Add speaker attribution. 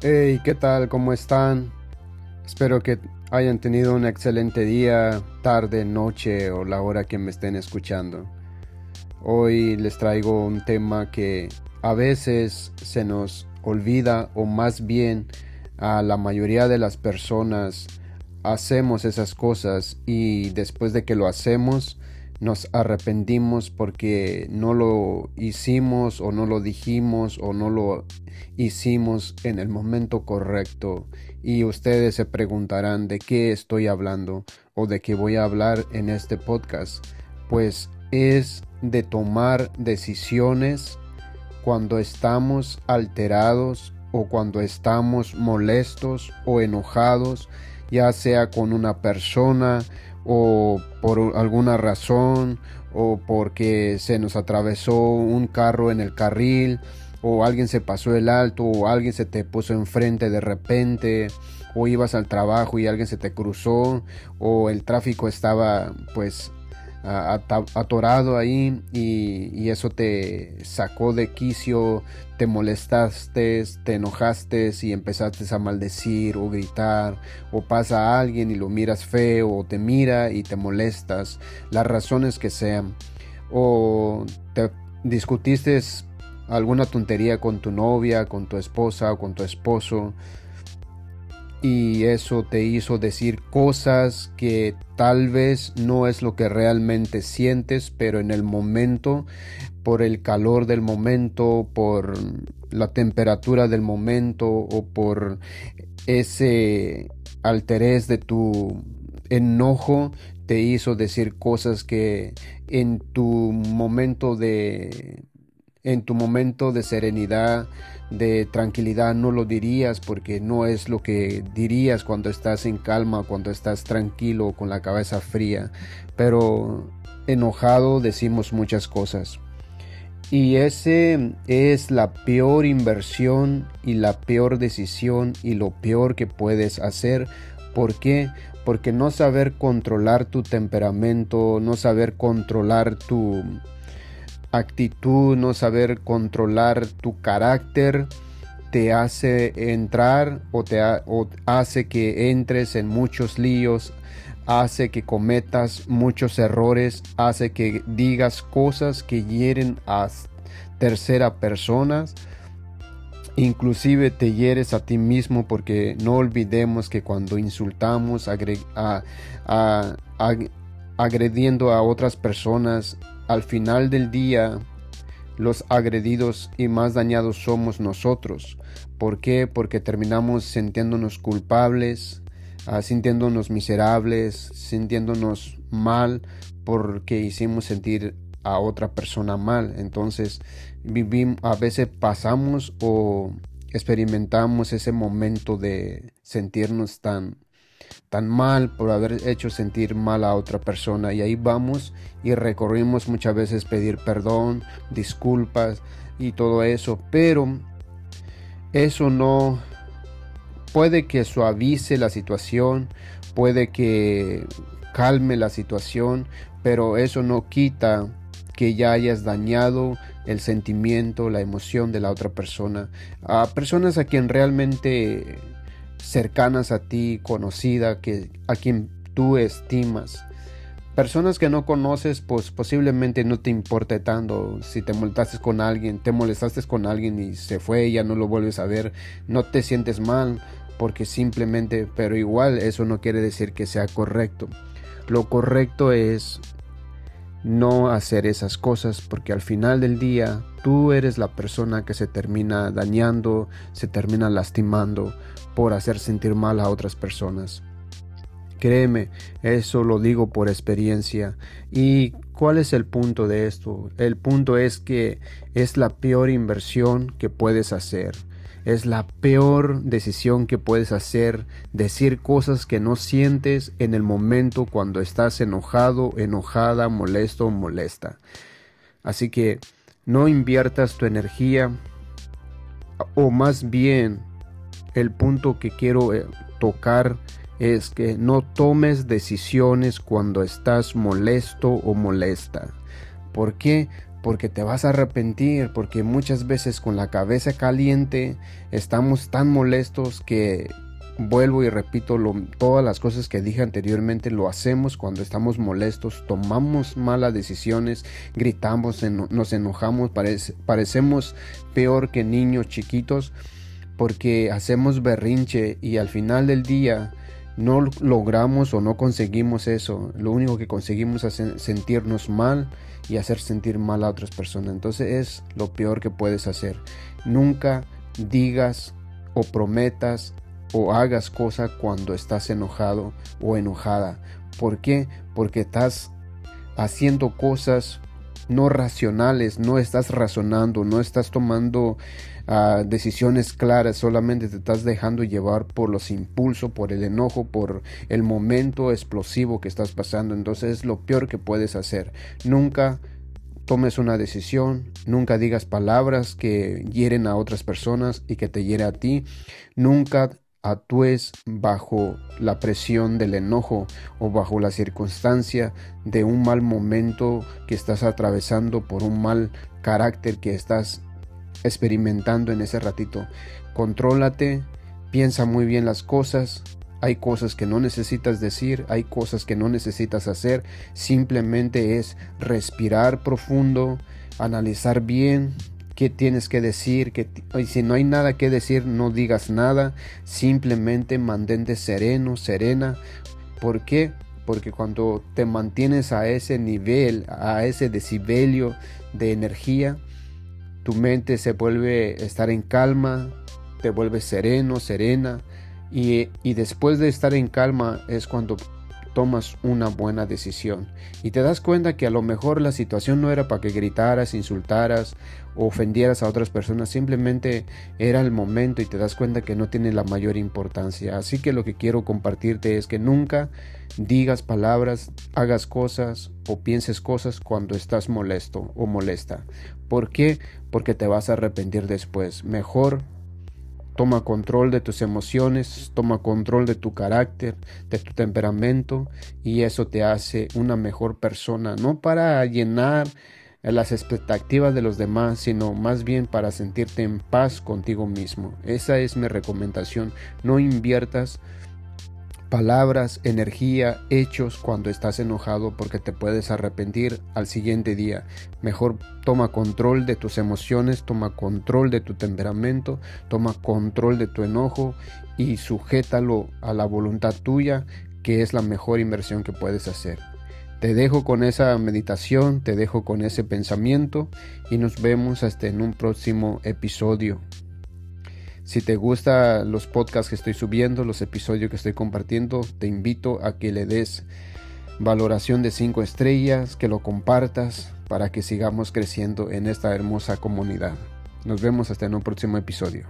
Speaker 1: Hey, ¿qué tal? ¿Cómo están? Espero que hayan tenido un excelente día, tarde, noche o la hora que me estén escuchando. Hoy les traigo un tema que a veces se nos olvida o más bien a la mayoría de las personas hacemos esas cosas y después de que lo hacemos nos arrepentimos porque no lo hicimos o no lo dijimos o no lo hicimos en el momento correcto. Y ustedes se preguntarán de qué estoy hablando o de qué voy a hablar en este podcast pues es de tomar decisiones cuando estamos alterados o cuando estamos molestos o enojados ya sea con una persona o por alguna razón o porque se nos atravesó un carro en el carril o alguien se pasó el alto o alguien se te puso enfrente de repente o ibas al trabajo y alguien se te cruzó o el tráfico estaba pues atorado ahí y, eso te sacó de quicio, te molestaste, te enojaste y empezaste a maldecir o gritar o pasa a alguien y lo miras feo o te mira y te molestas, las razones que sean. O te discutiste alguna tontería con tu novia, con tu esposa o con tu esposo y eso te hizo decir cosas que tal vez no es lo que realmente sientes, pero en el momento, por el calor del momento, por la temperatura del momento o por ese alterez de tu enojo, te hizo decir cosas que en tu momento de en tu momento de serenidad, de tranquilidad, no lo dirías porque no es lo que dirías cuando estás en calma, cuando estás tranquilo, con la cabeza fría. Pero enojado decimos muchas cosas. Y ese es la peor inversión y la peor decisión y lo peor que puedes hacer. ¿Por qué? Porque no saber controlar tu temperamento, no saber controlar tu, actitud, no saber controlar tu carácter, te hace entrar o te hace que entres en muchos líos, hace que cometas muchos errores, hace que digas cosas que hieren a tercera personas. Inclusive te hieres a ti mismo porque no olvidemos que cuando insultamos agrediendo a otras personas al final del día, los agredidos y más dañados somos nosotros. ¿Por qué? Porque terminamos sintiéndonos culpables, ah, sintiéndonos miserables, sintiéndonos mal porque hicimos sentir a otra persona mal. Entonces, vivimos, a veces pasamos o experimentamos ese momento de sentirnos tan tan mal por haber hecho sentir mal a otra persona y ahí vamos y recorrimos muchas veces pedir perdón, disculpas y todo eso, pero eso no puede que suavice la situación, puede que calme la situación, pero eso no quita que ya hayas dañado el sentimiento, la emoción de la otra persona. A personas a quien realmente cercanas a ti, conocida, que, a quien tú estimas. Personas que no conoces, pues posiblemente no te importe tanto. Si te molestaste con alguien, te molestaste con alguien y se fue ya no lo vuelves a ver, no te sientes mal porque simplemente, pero igual eso no quiere decir que sea correcto. Lo correcto es no hacer esas cosas porque al final del día tú eres la persona que se termina dañando, se termina lastimando por hacer sentir mal a otras personas. Créeme, eso lo digo por experiencia. ¿Y cuál es el punto de esto? El punto es que es la peor inversión que puedes hacer. Es la peor decisión que puedes hacer, decir cosas que no sientes en el momento cuando estás enojado, enojada, molesto o molesta. Así que no inviertas tu energía, o más bien el punto que quiero eh, tocar es que no tomes decisiones cuando estás molesto o molesta. ¿Por qué? Porque te vas a arrepentir, porque muchas veces con la cabeza caliente estamos tan molestos que vuelvo y repito todas las cosas que dije anteriormente, lo hacemos cuando estamos molestos, tomamos malas decisiones, gritamos, nos enojamos, parecemos peor que niños chiquitos porque hacemos berrinche y al final del día no logramos o no conseguimos eso. Lo único que conseguimos es sentirnos mal y hacer sentir mal a otras personas. Entonces es lo peor que puedes hacer. Nunca digas o prometas o hagas cosa cuando estás enojado o enojada. ¿Por qué? Porque estás haciendo cosas no racionales, no estás razonando, no estás tomando decisiones claras, solamente te estás dejando llevar por los impulsos, por el enojo, por el momento explosivo que estás pasando. Entonces es lo peor que puedes hacer. Nunca tomes una decisión, nunca digas palabras que hieren a otras personas y que te hiere a ti. Nunca actúes bajo la presión del enojo o bajo la circunstancia de un mal momento que estás atravesando por un mal carácter que estás experimentando en ese ratito. Contrólate, piensa muy bien las cosas. Hay cosas que no necesitas decir, hay cosas que no necesitas hacer. Simplemente es respirar profundo, analizar bien qué tienes que decir, que y si no hay nada que decir, no digas nada, simplemente mantente sereno, serena. ¿Por qué? Porque cuando te mantienes a ese nivel, a ese decibelio de energía, tu mente se vuelve a estar en calma, te vuelves sereno, serena y, y después de estar en calma es cuando tomas una buena decisión y te das cuenta que a lo mejor la situación no era para que gritaras, insultaras o ofendieras a otras personas, simplemente era el momento y te das cuenta que no tiene la mayor importancia. Así que lo que quiero compartirte es que nunca digas palabras, hagas cosas o pienses cosas cuando estás molesto o molesta. ¿Por qué? Porque te vas a arrepentir después. Mejor toma control de tus emociones, toma control de tu carácter, de tu temperamento y eso te hace una mejor persona, no para llenar las expectativas de los demás, sino más bien para sentirte en paz contigo mismo. Esa es mi recomendación. No inviertas palabras, energía, hechos cuando estás enojado porque te puedes arrepentir al siguiente día. Mejor toma control de tus emociones, toma control de tu temperamento, toma control de tu enojo y sujétalo a la voluntad tuya, que es la mejor inversión que puedes hacer. Te dejo con esa meditación, te dejo con ese pensamiento y nos vemos hasta en un próximo episodio. Si te gustan los podcasts que estoy subiendo, los episodios que estoy compartiendo, te invito a que le des valoración de 5 estrellas, que lo compartas para que sigamos creciendo en esta hermosa comunidad. Nos vemos hasta en un próximo episodio.